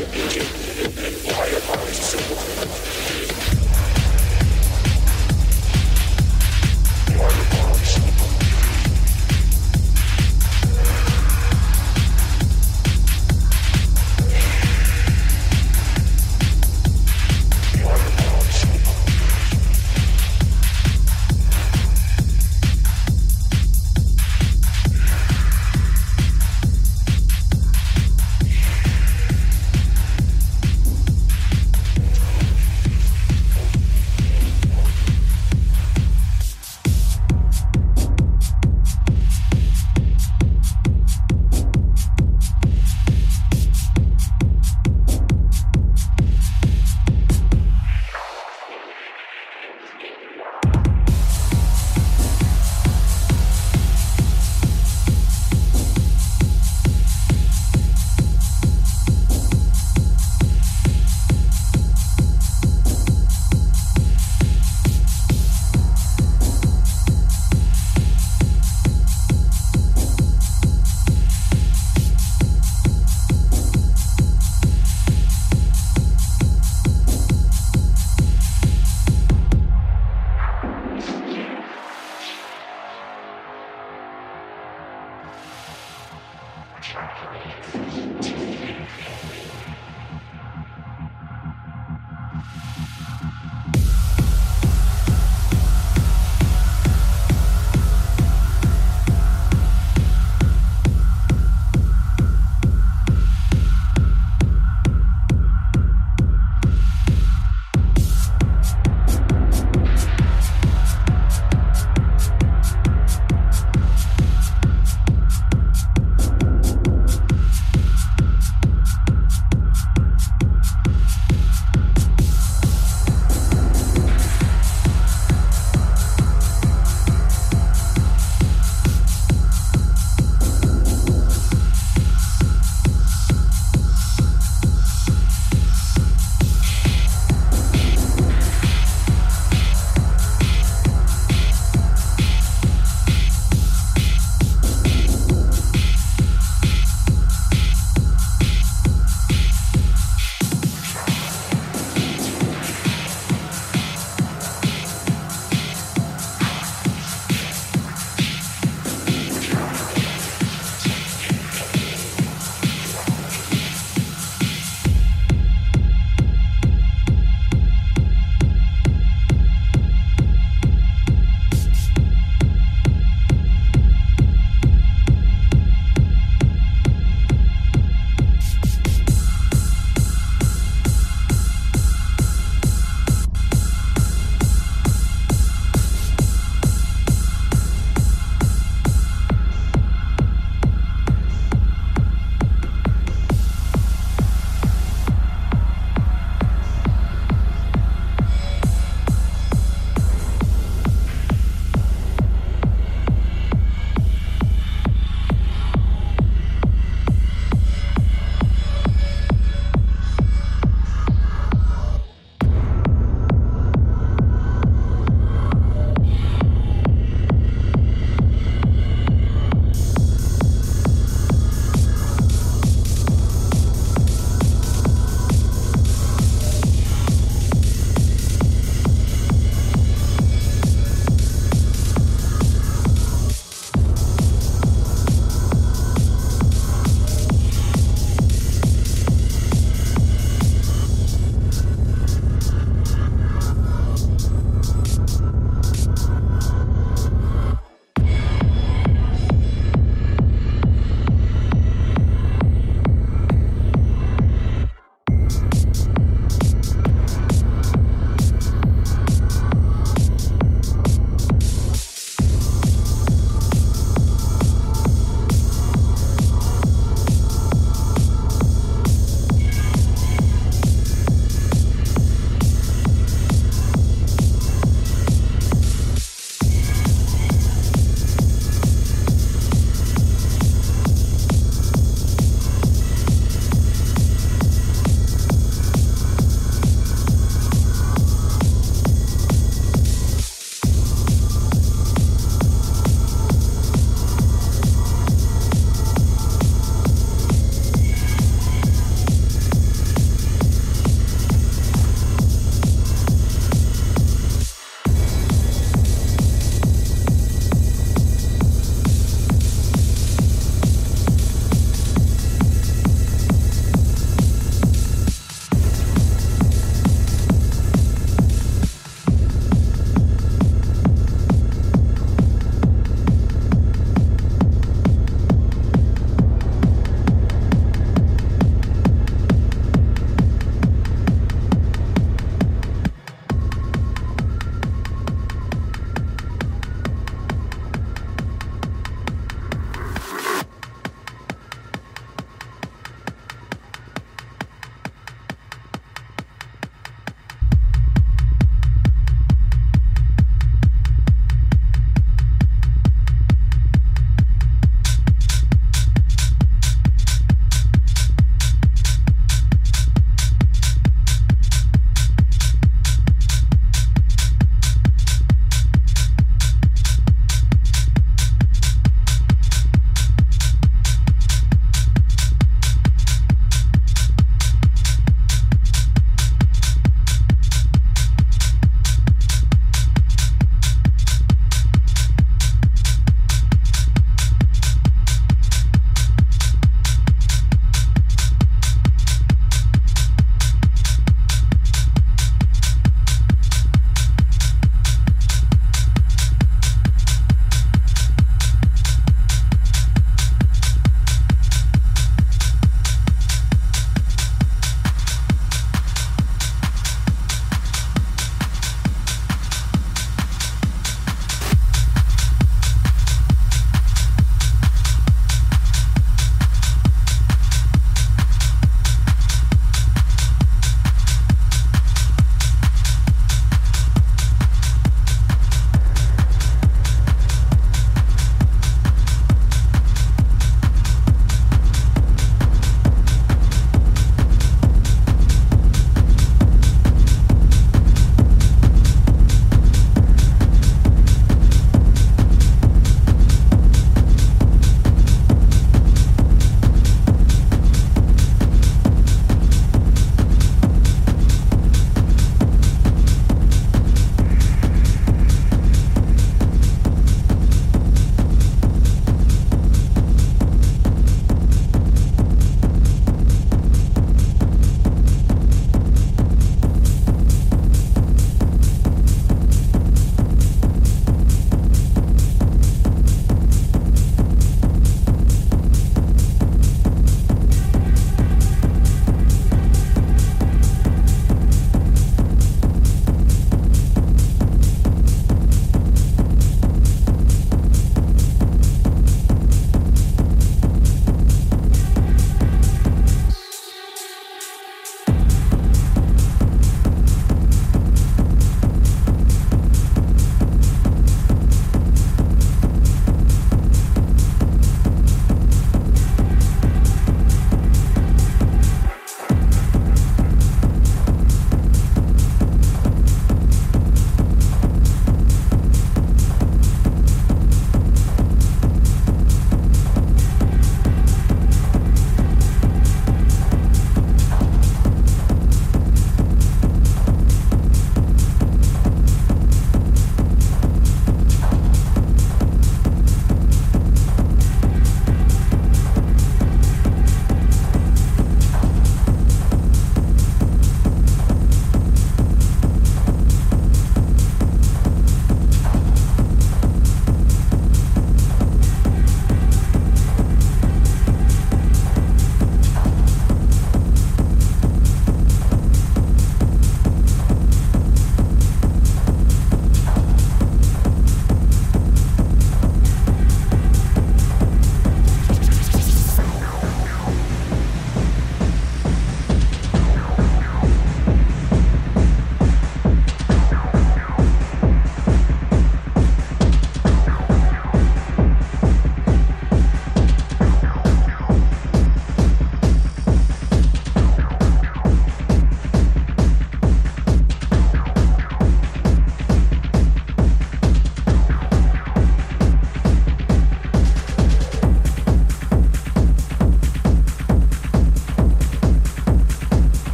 Empire Power Support.